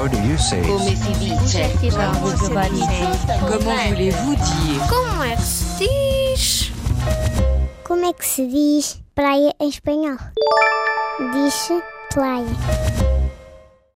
How do you say Come it? si dice? se voulez-vous dire Como é que se diz? Como é que se diz praia em espanhol? Diz, praia. playa.